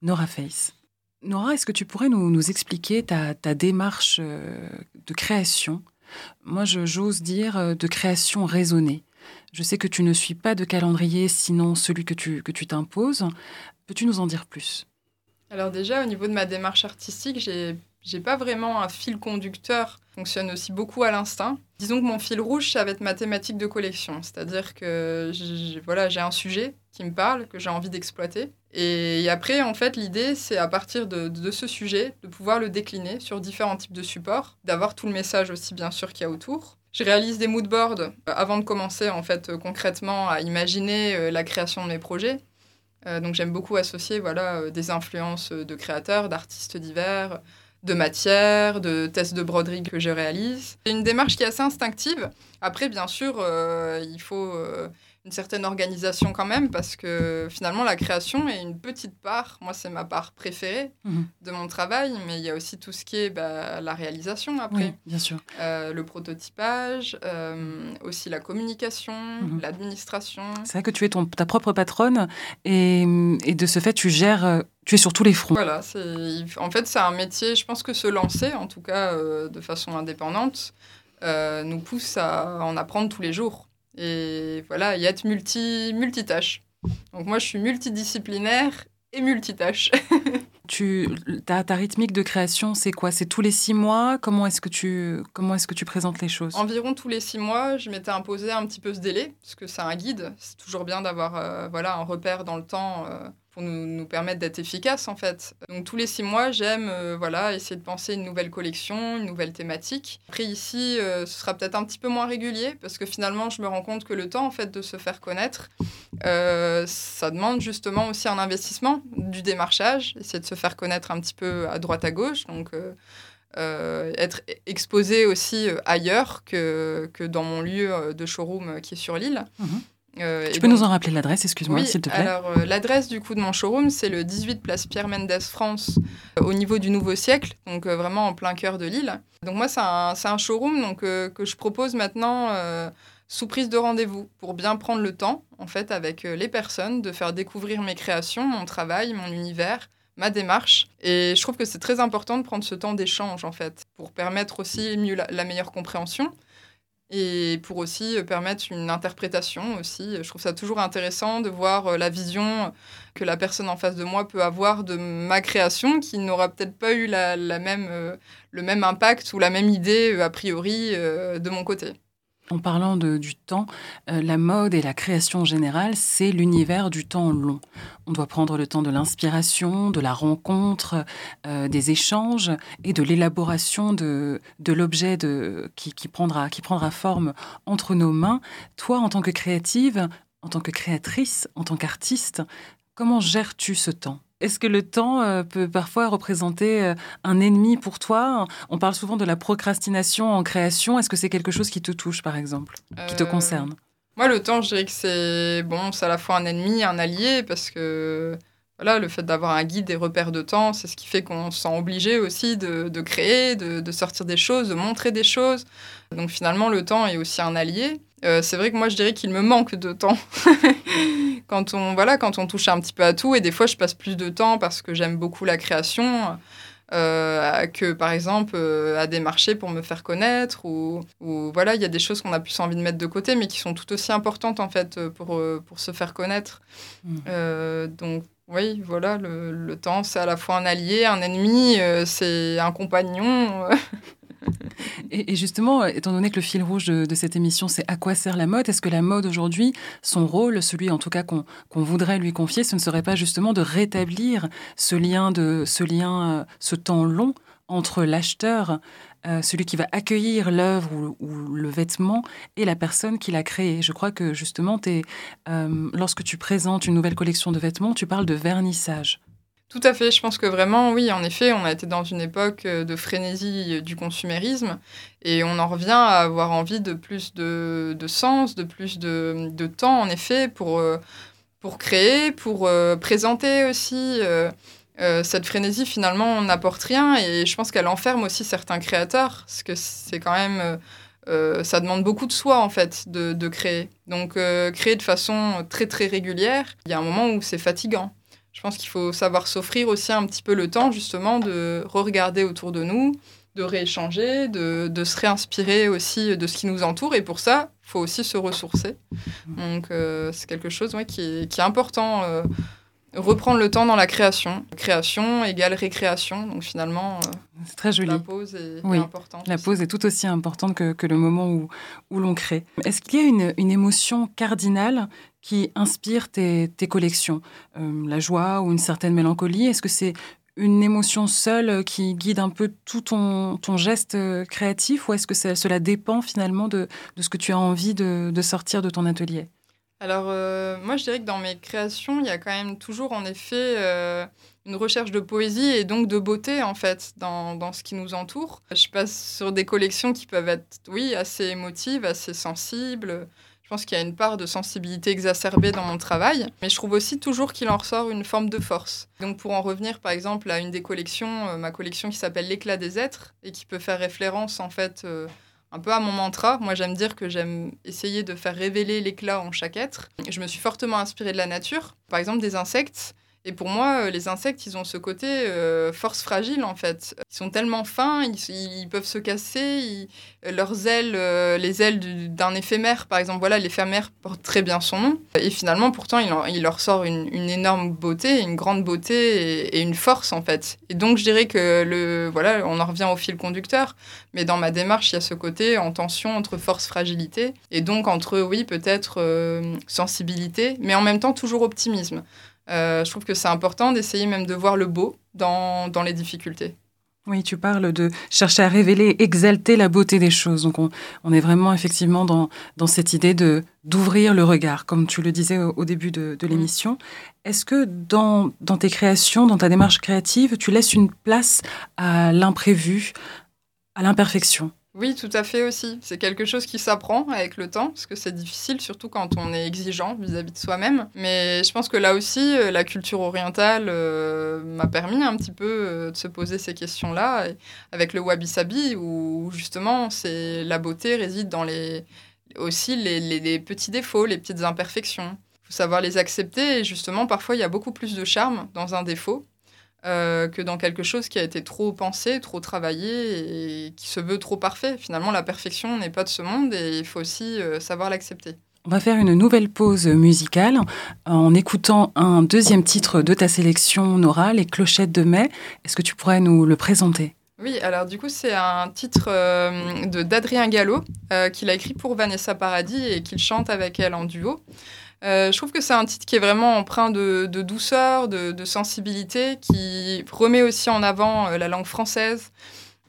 Nora Face. Nora, est-ce que tu pourrais nous, expliquer ta, démarche euh, de création? Moi, j'ose dire euh, de création raisonnée. Je sais que tu ne suis pas de calendrier, sinon celui que tu t'imposes. Peux-tu nous en dire plus? Alors déjà, au niveau de ma démarche artistique, j'ai j'ai pas vraiment un fil conducteur. Fonctionne aussi beaucoup à l'instinct. Disons que mon fil rouge, ça va être ma thématique de collection. C'est-à-dire que j'ai voilà, j'ai un sujet qui me parle, que j'ai envie d'exploiter. Et après, en fait, l'idée, c'est à partir de, de ce sujet, de pouvoir le décliner sur différents types de supports, d'avoir tout le message aussi, bien sûr, qu'il y a autour. Je réalise des moodboards euh, avant de commencer, en fait, euh, concrètement, à imaginer euh, la création de mes projets. Donc j'aime beaucoup associer voilà, des influences de créateurs, d'artistes divers, de matières, de tests de broderie que je réalise. C'est une démarche qui est assez instinctive. Après, bien sûr, euh, il faut euh, une certaine organisation quand même, parce que finalement, la création est une petite part. Moi, c'est ma part préférée Mhm. de mon travail, mais il y a aussi tout ce qui est bah, la réalisation après. Oui, bien sûr. Euh, le prototypage, euh, aussi la communication, Mhm. l'administration. C'est vrai que tu es ton, ta propre patronne et, et de ce fait, tu gères, tu es sur tous les fronts. Voilà, en fait, c'est un métier, je pense que se lancer, en tout cas euh, de façon indépendante, euh, nous pousse à en apprendre tous les jours. Et voilà, et être multi, multitâche. Donc moi, je suis multidisciplinaire et multitâche. Tu, ta, ta rythmique de création, c'est quoi? C'est tous les six mois? Comment est-ce que tu, comment est-ce que tu présentes les choses? Environ tous les six mois, je m'étais imposé un petit peu ce délai, parce que c'est un guide. C'est toujours bien d'avoir euh, voilà, un repère dans le temps euh, pour nous, nous permettre d'être efficaces, en fait. Donc tous les six mois, j'aime euh, voilà, essayer de penser une nouvelle collection, une nouvelle thématique. Après, ici, euh, ce sera peut-être un petit peu moins régulier, parce que finalement, je me rends compte que le temps, en fait, de se faire connaître, euh, ça demande justement aussi un investissement, du démarchage, essayer de se faire connaître un petit peu à droite à gauche. Donc, être exposé aussi ailleurs que, que dans mon lieu de showroom qui est sur l'île. Mhm. Euh, Tu peux donc- nous en rappeler l'adresse, excuse-moi, oui, s'il te plaît alors euh, l'adresse du coup de mon showroom, c'est le 18 place Pierre Mendès France, euh, au niveau du Nouveau Siècle, donc vraiment en plein cœur de l'île. Donc moi, c'est un, showroom donc, que je propose maintenant sous prise de rendez-vous pour bien prendre le temps, en fait, avec les personnes, de faire découvrir mes créations, mon travail, mon univers ma démarche. Et je trouve que c'est très important de prendre ce temps d'échange, en fait, pour permettre aussi mieux la, la meilleure compréhension et pour aussi euh, permettre une interprétation aussi. Je trouve ça toujours intéressant de voir euh, la vision que la personne en face de moi peut avoir de ma création qui n'aura peut-être pas eu la, même, euh, le même impact ou la même idée a priori de mon côté. En parlant de, du temps, euh, la mode et la création en général, c'est l'univers du temps long. On doit prendre le temps de l'inspiration, de la rencontre, euh, des échanges et de l'élaboration de, l'objet qui prendra forme entre nos mains. Toi, en tant que créative, en tant que créatrice, en tant qu'artiste, comment gères-tu ce temps? Est-ce que le temps euh, peut parfois représenter euh, un ennemi pour toi? On parle souvent de la procrastination en création. Est-ce que c'est quelque chose qui te touche, par exemple, qui te Euh, concerne? Moi, le temps, je dirais que c'est bon, c'est à la fois un ennemi, un allié, parce que voilà, le fait d'avoir un guide et repères de temps, c'est ce qui fait qu'on se sent obligé aussi de, de créer, de, de sortir des choses, de montrer des choses. Donc finalement, le temps est aussi un allié. Euh, c'est vrai que moi, je dirais qu'il me manque de temps. quand, on, voilà, quand on touche un petit peu à tout, et des fois, je passe plus de temps parce que j'aime beaucoup la création. euh, que par exemple euh, à des marchés pour me faire connaître ou, ou voilà il y a des choses qu'on a plus envie de mettre de côté mais qui sont tout aussi importantes en fait pour, pour se faire connaître. Euh, donc oui voilà le, temps c'est à la fois un allié un ennemi euh, c'est un compagnon euh. Et, justement, étant donné que le fil rouge de, cette émission, c'est à quoi sert la mode Est-ce que la mode aujourd'hui, son rôle, celui en tout cas qu'on qu'on voudrait lui confier, ce ne serait pas justement de rétablir ce lien, de, ce, lien euh, ce temps long entre l'acheteur, euh, celui qui va accueillir l'œuvre ou, le vêtement, et la personne qui l'a créé Je crois que justement, euh, lorsque tu présentes une nouvelle collection de vêtements, tu parles de vernissage. Tout à fait, je pense que vraiment, oui, en effet, on a été dans une époque euh, de frénésie du consumérisme et on en revient à avoir envie de plus de, sens, de plus de, temps, en effet, pour, pour créer, pour présenter aussi. Euh, cette frénésie, finalement, n'apporte rien et je pense qu'elle enferme aussi certains créateurs parce que c'est quand même. euh, euh, ça demande beaucoup de soi, en fait, de, de créer. Donc, euh, créer de façon très, très régulière, il y a un moment où c'est fatigant. Je pense qu'il faut savoir s'offrir aussi un petit peu le temps justement de re-regarder autour de nous, de rééchanger, de, de se réinspirer aussi de ce qui nous entoure. Et pour ça, il faut aussi se ressourcer. Donc euh, c'est quelque chose ouais, qui, est, qui est important. Reprendre le temps dans la création. Création égale récréation. Donc finalement, euh, C'est très joli. la pause est, Oui, est importante. La aussi. pause est tout aussi importante que, que le moment où, où l'on crée. Est-ce qu'il y a une, une émotion cardinale qui inspire tes, tes collections? Euh, La joie ou une certaine mélancolie? Est-ce que c'est une émotion seule qui guide un peu tout ton, ton geste euh, créatif? Ou est-ce que ça- cela dépend finalement de, de ce que tu as envie de, de sortir de ton atelier? Alors, euh, moi, je dirais que dans mes créations, il y a quand même toujours, en effet, euh, une recherche de poésie et donc de beauté, en fait, dans, dans ce qui nous entoure. Je passe sur des collections qui peuvent être, oui, assez émotives, assez sensibles. Je pense qu'il y a une part de sensibilité exacerbée dans mon travail, mais je trouve aussi toujours qu'il en ressort une forme de force. Donc pour en revenir par exemple à une des collections, euh, ma collection qui s'appelle L'éclat des êtres, et qui peut faire référence en fait un peu à mon mantra. Moi, j'aime dire que j'aime essayer de faire révéler l'éclat en chaque être. Je me suis fortement inspirée de la nature, par exemple des insectes. Et pour moi, euh, les insectes, ils ont ce côté euh, force fragile, en fait. Ils sont tellement fins, ils, peuvent se casser, leurs ailes, euh, les ailes du- d'un éphémère, par exemple, voilà, l'éphémère porte très bien son nom. Et finalement, pourtant, il, leur sort une, énorme beauté, une grande beauté et, une force, en fait. Et donc, je dirais que, le, voilà, on en revient au fil conducteur. Mais dans ma démarche, il y a ce côté en tension entre force-fragilité et donc entre, oui, peut-être sensibilité, mais en même temps toujours optimisme. Euh, je trouve que c'est important d'essayer même de voir le beau dans, dans les difficultés. Oui, tu parles de chercher à révéler, exalter la beauté des choses. Donc, on, on est vraiment effectivement dans, dans cette idée de d'ouvrir le regard, comme tu le disais au, au début de, de l'émission. Est-ce que dans, dans tes créations, dans ta démarche créative, tu laisses une place à l'imprévu, à l'imperfection? Oui, tout à fait aussi. C'est quelque chose qui s'apprend avec le temps, parce que c'est difficile, surtout quand on est exigeant vis-à-vis de soi-même. Mais je pense que là aussi, euh, la culture orientale euh, m'a permis un petit peu euh, de se poser ces questions-là, avec le wabi-sabi, où justement, c'est la beauté réside dans les aussi les, les- les petits défauts, les petites imperfections. Il faut savoir les accepter, et justement, parfois, il y a beaucoup plus de charme dans un défaut euh, que dans quelque chose qui a été trop pensé, trop travaillé et qui se veut trop parfait. Finalement, la perfection n'est pas de ce monde et il faut aussi euh, savoir l'accepter. On va faire une nouvelle pause musicale en écoutant un deuxième titre de ta sélection, Nora, Les Clochettes de mai. Est-ce que tu pourrais nous le présenter? Oui, alors du coup, c'est un titre euh, de d'Adrien Gallo qu'il a écrit pour Vanessa Paradis et qu'il chante avec elle en duo. Euh, je trouve que c'est un titre qui est vraiment empreint de, douceur, de, sensibilité, qui remet aussi en avant euh, la langue française.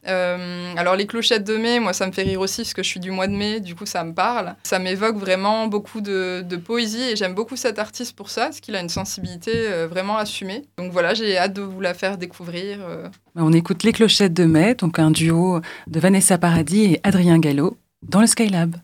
Euh, alors les clochettes de mai, moi ça me fait rire aussi parce que je suis du mois de mai, du coup ça me parle. Ça m'évoque vraiment beaucoup de, poésie et j'aime beaucoup cet artiste pour ça, parce qu'il a une sensibilité vraiment assumée. Donc voilà, j'ai hâte de vous la faire découvrir. euh, On écoute Les Clochettes de mai, donc un duo de Vanessa Paradis et Adrien Gallo dans le Skylab.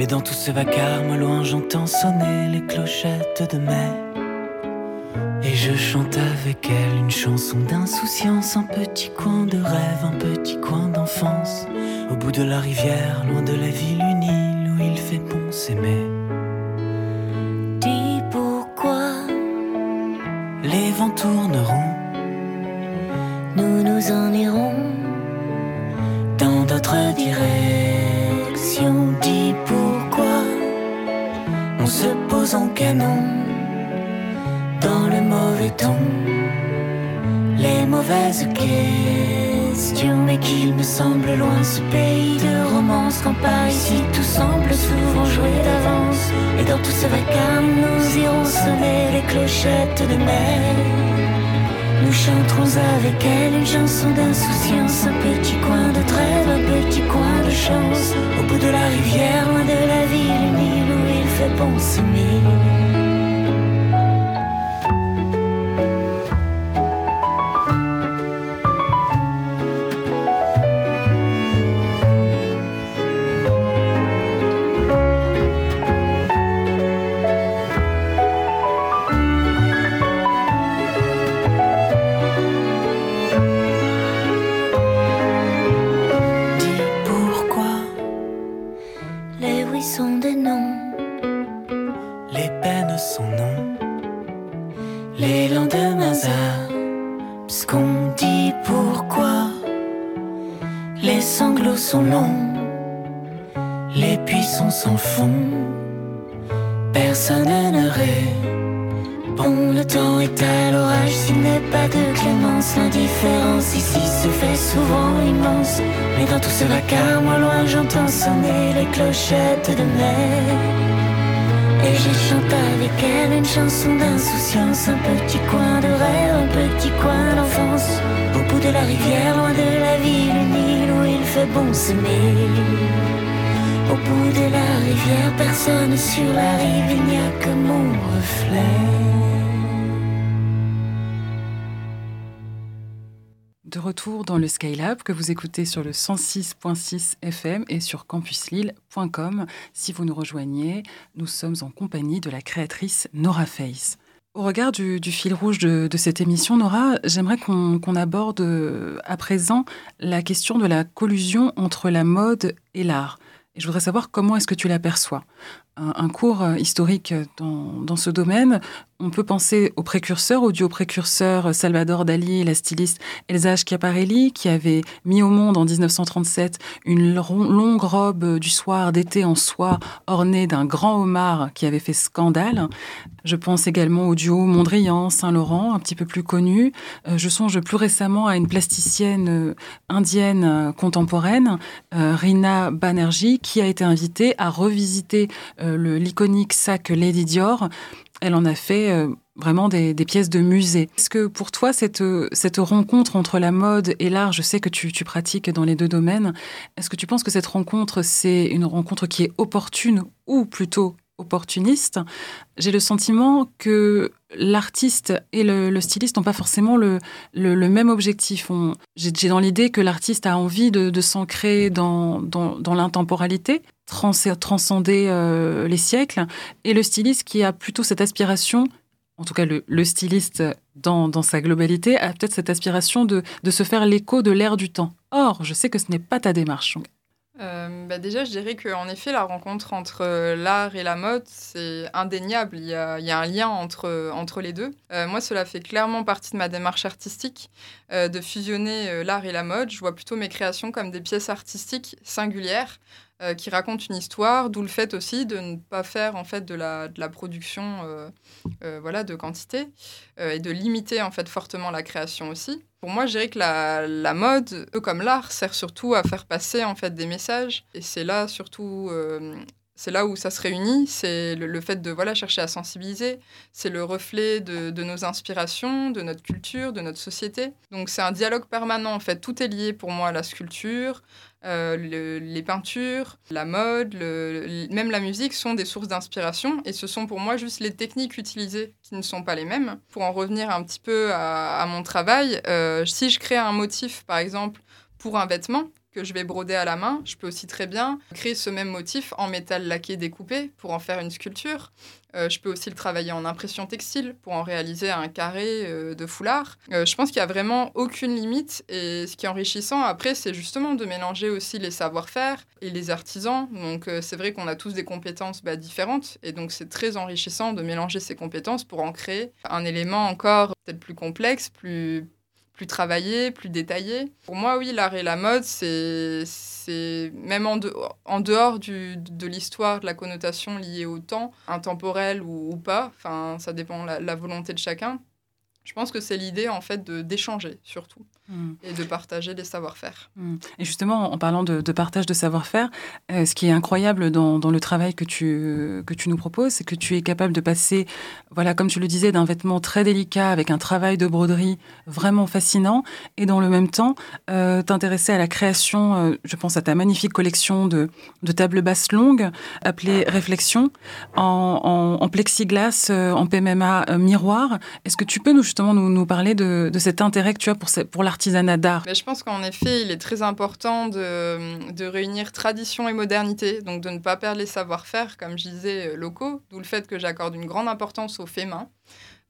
Mais dans tout ce vacarme, loin j'entends sonner les clochettes de mai. Et je chante avec elle une chanson d'insouciance, un petit coin de rêve, un petit coin d'enfance. Au bout de la rivière, loin de la ville, une île où il fait bon s'aimer. Dis pourquoi Les vents tourneront nous nous en irons. dans d'autres directions. Pose en canon dans le mauvais ton, les mauvaises questions. question, mais qu'il me semble loin ce pays de romance. Quand par ici tout semble souvent joué d'avance. Et dans tout ce vacarme, nous irons sonner les clochettes de mer. Nous chanterons avec elle une chanson d'insouciance, un petit coin de trêve, un petit coin de chance. Au bout de la rivière, loin de la ville, où il Au bout de la rivière, personne sur la rive, il n'y a que mon reflet. De retour dans le Skylab que vous écoutez sur le 106.6 FM et sur campuslille.com. Si vous nous rejoignez, nous sommes en compagnie de la créatrice Nora Face. Au regard du, fil rouge de, cette émission, Nora, j'aimerais qu'on qu'on aborde euh, à présent la question de la collusion entre la mode et l'art. Et je voudrais savoir comment est-ce que tu l'aperçois. Un, cours euh, historique dans, dans ce domaine, on peut penser aux précurseurs, au duo précurseur Salvador Dali, la styliste Elsa Schiaparelli, qui avait mis au monde en 1937 une longue robe du soir d'été en soie ornée d'un grand homard qui avait fait scandale. Je pense également au duo Mondrian, Saint-Laurent, un petit peu plus connu. Euh, je songe plus récemment à une plasticienne euh, indienne euh, contemporaine, euh, Rina Banerjee, qui a été invitée à revisiter euh, l'iconique sac Lady Dior. Elle en a fait euh, vraiment des, pièces de musée. Est-ce que pour toi, cette, rencontre entre la mode et l'art, je sais que tu, pratiques dans les deux domaines, est-ce que tu penses que cette rencontre, c'est une rencontre qui est opportune ou plutôt opportuniste? J'ai le sentiment que l'artiste et le, styliste n'ont pas forcément le, même objectif. J'ai dans l'idée que l'artiste a envie de, de s'ancrer dans l'intemporalité, trans- transcender euh, les siècles, et le styliste qui a plutôt cette aspiration, en tout cas le, le styliste dans, dans sa globalité, a peut-être cette aspiration de, de se faire l'écho de l'ère du temps. Or, je sais que ce n'est pas ta démarche. Euh, bah déjà, je dirais qu'en effet, la rencontre entre euh, l'art et la mode, c'est indéniable. Il y, a, il y a un lien entre, entre les deux. Moi, cela fait clairement partie de ma démarche artistique de fusionner l'art et la mode. Je vois plutôt mes créations comme des pièces artistiques singulières euh, qui racontent une histoire, d'où le fait aussi de ne pas faire en fait de la, de la production euh, euh, voilà, de quantité et de limiter en fait fortement la création aussi. Pour moi, je dirais que la, la mode, comme l'art, sert surtout à faire passer en fait des messages. Et c'est là surtout, c'est là où ça se réunit. C'est le, fait de voilà chercher à sensibiliser. C'est le reflet de, nos inspirations, de notre culture, de notre société. Donc c'est un dialogue permanent en fait. Tout est lié pour moi à la sculpture. Euh, le- les peintures, la mode, même la musique sont des sources d'inspiration et ce sont pour moi juste les techniques utilisées qui ne sont pas les mêmes. Pour en revenir un petit peu à, à mon travail, euh, si je crée un motif par exemple pour un vêtement que je vais broder à la main, je peux aussi très bien créer ce même motif en métal laqué découpé pour en faire une sculpture. Euh, je peux aussi le travailler en impression textile pour en réaliser un carré euh, de foulard. Euh, je pense qu'il n'y a vraiment aucune limite et ce qui est enrichissant après, c'est justement de mélanger aussi les savoir-faire et les artisans. Donc c'est vrai qu'on a tous des compétences bah, différentes et donc c'est très enrichissant de mélanger ces compétences pour en créer un élément encore peut-être plus complexe, plus plus travaillé, plus détaillé. Pour moi, oui, l'art et la mode, c'est, même en, de- en dehors du, de l'histoire, de la connotation liée au temps, intemporel ou, ou pas, enfin, ça dépend la, la volonté de chacun. Je pense que c'est l'idée en fait d'échanger surtout Mm. et de partager les savoir-faire. Mm. Et justement, en parlant de, de partage de savoir-faire, euh, ce qui est incroyable dans, dans le travail que tu, que tu nous proposes, c'est que tu es capable de passer, voilà, comme tu le disais, d'un vêtement très délicat avec un travail de broderie vraiment fascinant, et dans le même temps, euh, t'intéresser à la création, euh, je pense à ta magnifique collection de, de tables basses longues, appelée Réflexion, en, en, en plexiglas, en PMMA miroir. Est-ce que tu peux nous, justement nous, nous parler de, de cet intérêt que tu as pour, pour je pense qu'en effet, il est très important de, réunir tradition et modernité, donc de ne pas perdre les savoir-faire, comme je disais, euh, locaux, d'où le fait que j'accorde une grande importance aux faits main.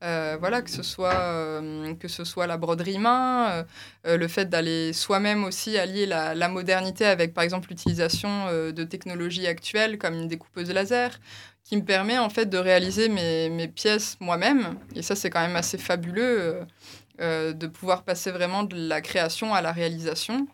Euh, voilà, que ce soit, euh, que ce soit la broderie main, euh, le fait d'aller soi-même aussi allier la, modernité avec, par exemple, l'utilisation de technologies actuelles comme une découpeuse laser, qui me permet en fait de réaliser mes, pièces moi-même. Et ça, c'est quand même assez fabuleux de pouvoir passer vraiment de la création à la réalisation.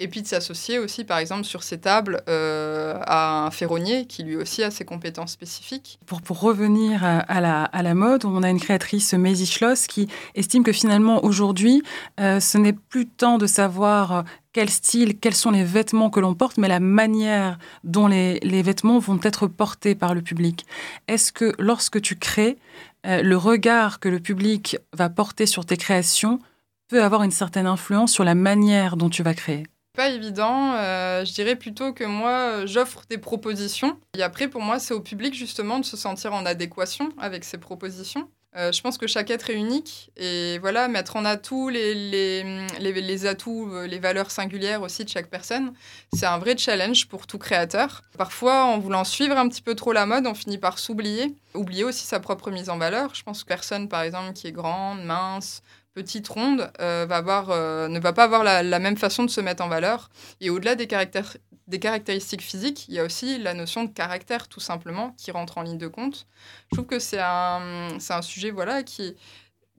Et puis de s'associer aussi, par exemple, sur ces tables euh, à un ferronnier qui lui aussi a ses compétences spécifiques. Pour, pour revenir à, la, à la mode, on a une créatrice, Maisie Schloss, qui estime que finalement, aujourd'hui, euh, ce n'est plus tant de savoir euh, quel style, quels sont les vêtements que l'on porte, mais la manière dont les, les vêtements vont être portés par le public. Est-ce que lorsque tu crées, le regard que le public va porter sur tes créations peut avoir une certaine influence sur la manière dont tu vas créer? Pas évident, euh, je dirais plutôt que moi, euh, j'offre des propositions. Et après, pour moi, c'est au public justement de se sentir en adéquation avec ces propositions. Euh, je pense que chaque être est unique et voilà, mettre en atout les, les, les, les atouts, les valeurs singulières aussi de chaque personne, c'est un vrai challenge pour tout créateur. Parfois, en voulant suivre un petit peu trop la mode, on finit par s'oublier, oublier aussi sa propre mise en valeur. Je pense que personne, par exemple, qui est grande, mince, petite, ronde, euh, va avoir, euh, ne va pas avoir la, même façon de se mettre en valeur. Et au-delà des, caractères, des caractéristiques physiques, il y a aussi la notion de caractère, tout simplement, qui rentre en ligne de compte. Je trouve que c'est un, un sujet voilà, qui,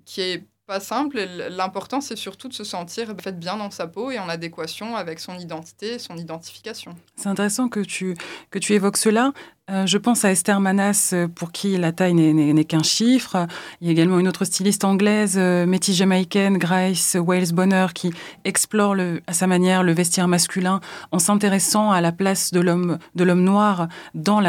qui est pas simple. L'important, c'est surtout de se sentir en fait, bien dans sa peau et en adéquation avec son identité, son identification. C'est intéressant que tu, que tu évoques cela. Euh, je pense à Esther Manas, euh, pour qui la taille n'est- qu'un chiffre. Il y a également une autre styliste anglaise, euh, métis jamaïcaine, Grace Wales Bonner, qui explore à sa manière le vestiaire masculin en s'intéressant à la place de l'homme noir dans,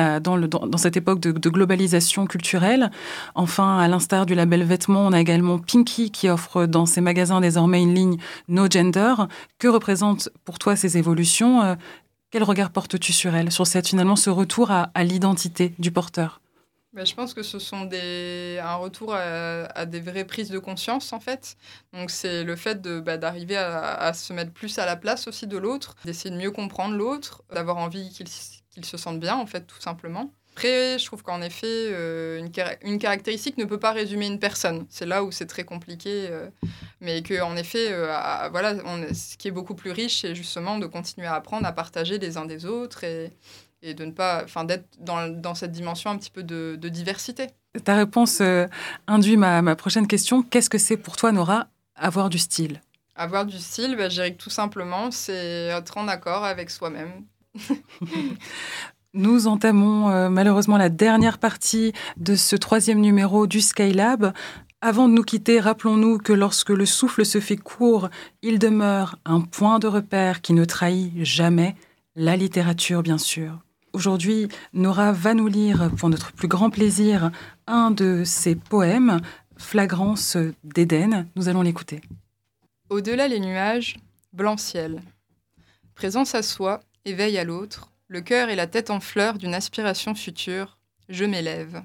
cette époque de, globalisation culturelle. Enfin, à l'instar du label Vêtements, on a également Pinky qui offre dans ses magasins désormais une ligne No Gender. Que représentent pour toi ces évolutions quel regard portes-tu sur elle, sur cette, finalement ce retour à, l'identité du porteur? Ben, je pense que ce sont des, un retour à, des vraies prises de conscience, en fait. Donc, c'est le fait de, bah, d'arriver à, se mettre plus à la place aussi de l'autre, d'essayer de mieux comprendre l'autre, d'avoir envie qu'il se sente bien, en fait, tout simplement. Après, je trouve qu'en effet, euh, une, une caractéristique ne peut pas résumer une personne. C'est là où c'est très compliqué. euh, mais qu'en effet, euh, à- voilà, on, ce qui est beaucoup plus riche, c'est justement de continuer à apprendre, à partager les uns des autres et, et de ne pas, enfin, d'être dans, dans cette dimension un petit peu de, de diversité. Ta réponse euh, induit ma, ma prochaine question. Qu'est-ce que c'est pour toi, Nora, avoir du style? Avoir du style, bah, je dirais que tout simplement, c'est être en accord avec soi-même. Nous entamons euh, malheureusement la dernière partie de ce troisième numéro du Skylab. Avant de nous quitter, rappelons-nous que lorsque le souffle se fait court, il demeure un point de repère qui ne trahit jamais, la littérature bien sûr. Aujourd'hui, Nora va nous lire pour notre plus grand plaisir un de ses poèmes, Flagrance d'Éden. Nous allons l'écouter. Au-delà les nuages, blanc ciel. Présence à soi, éveil à l'autre, le cœur et la tête en fleurs d'une aspiration future, je m'élève.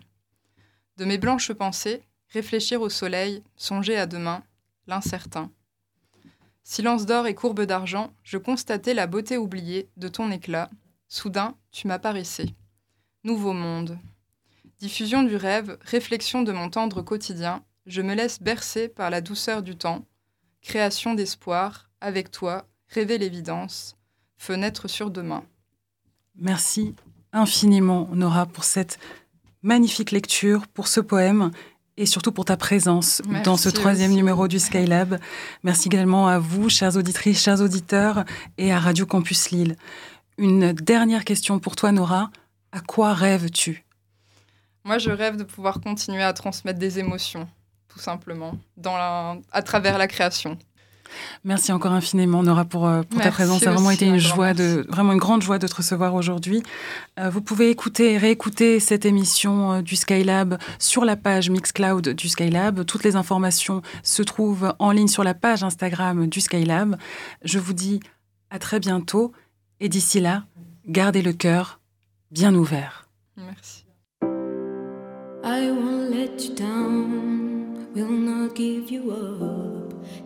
De mes blanches pensées, réfléchir au soleil, songer à demain, l'incertain. Silence d'or et courbe d'argent, je constatais la beauté oubliée de ton éclat. Soudain, tu m'apparaissais. Nouveau monde. Diffusion du rêve, réflexion de mon tendre quotidien, je me laisse bercer par la douceur du temps, création d'espoir, avec toi, rêver l'évidence, fenêtre sur demain. Merci infiniment, Nora, pour cette magnifique lecture, pour ce poème et surtout pour ta présence Merci dans ce troisième aussi. numéro du Skylab. Merci également à vous, chères auditrices, chers auditeurs, et à Radio Campus Lille. Une dernière question pour toi, Nora. À quoi rêves-tu? Moi, je rêve de pouvoir continuer à transmettre des émotions, tout simplement, dans la- à travers la création. Merci encore infiniment, Nora, pour, euh, pour ta présence. Ça a vraiment été une joie, de, vraiment une grande joie de te recevoir aujourd'hui. Euh, vous pouvez écouter et réécouter cette émission euh, du Skylab sur la page Mixcloud du Skylab. Toutes les informations se trouvent en ligne sur la page Instagram du Skylab. Je vous dis à très bientôt et d'ici là, gardez le cœur bien ouvert. Merci. I won't let you down, will not give you up.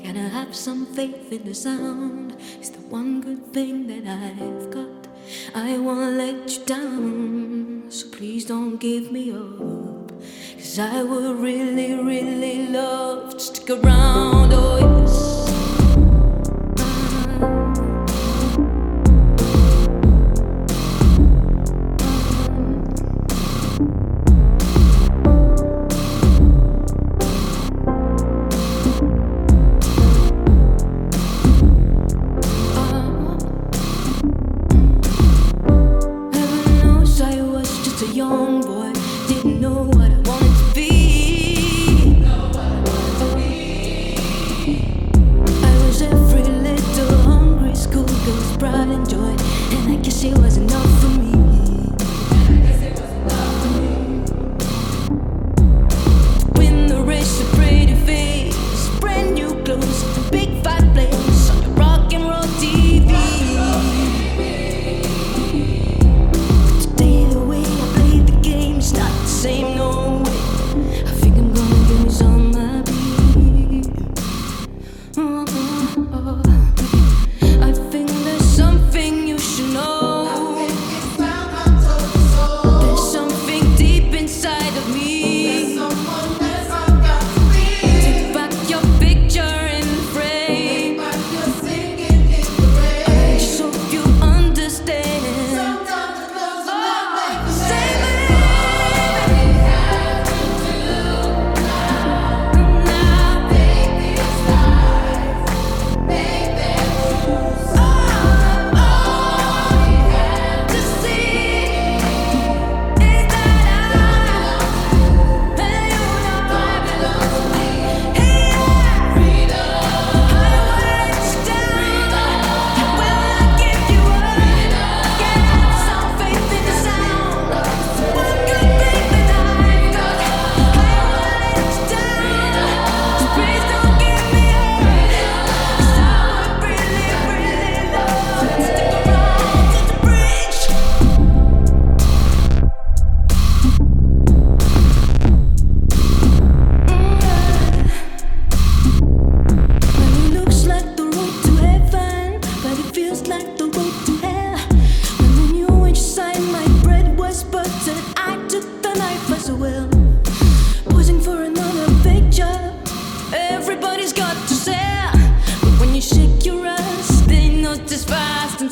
Gotta have some faith in the sound. It's the one good thing that I've got. I won't let you down, so please don't give me up. Cause I would really, really love to stick around. Oh, yes. she was enough for me.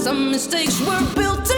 Some mistakes were built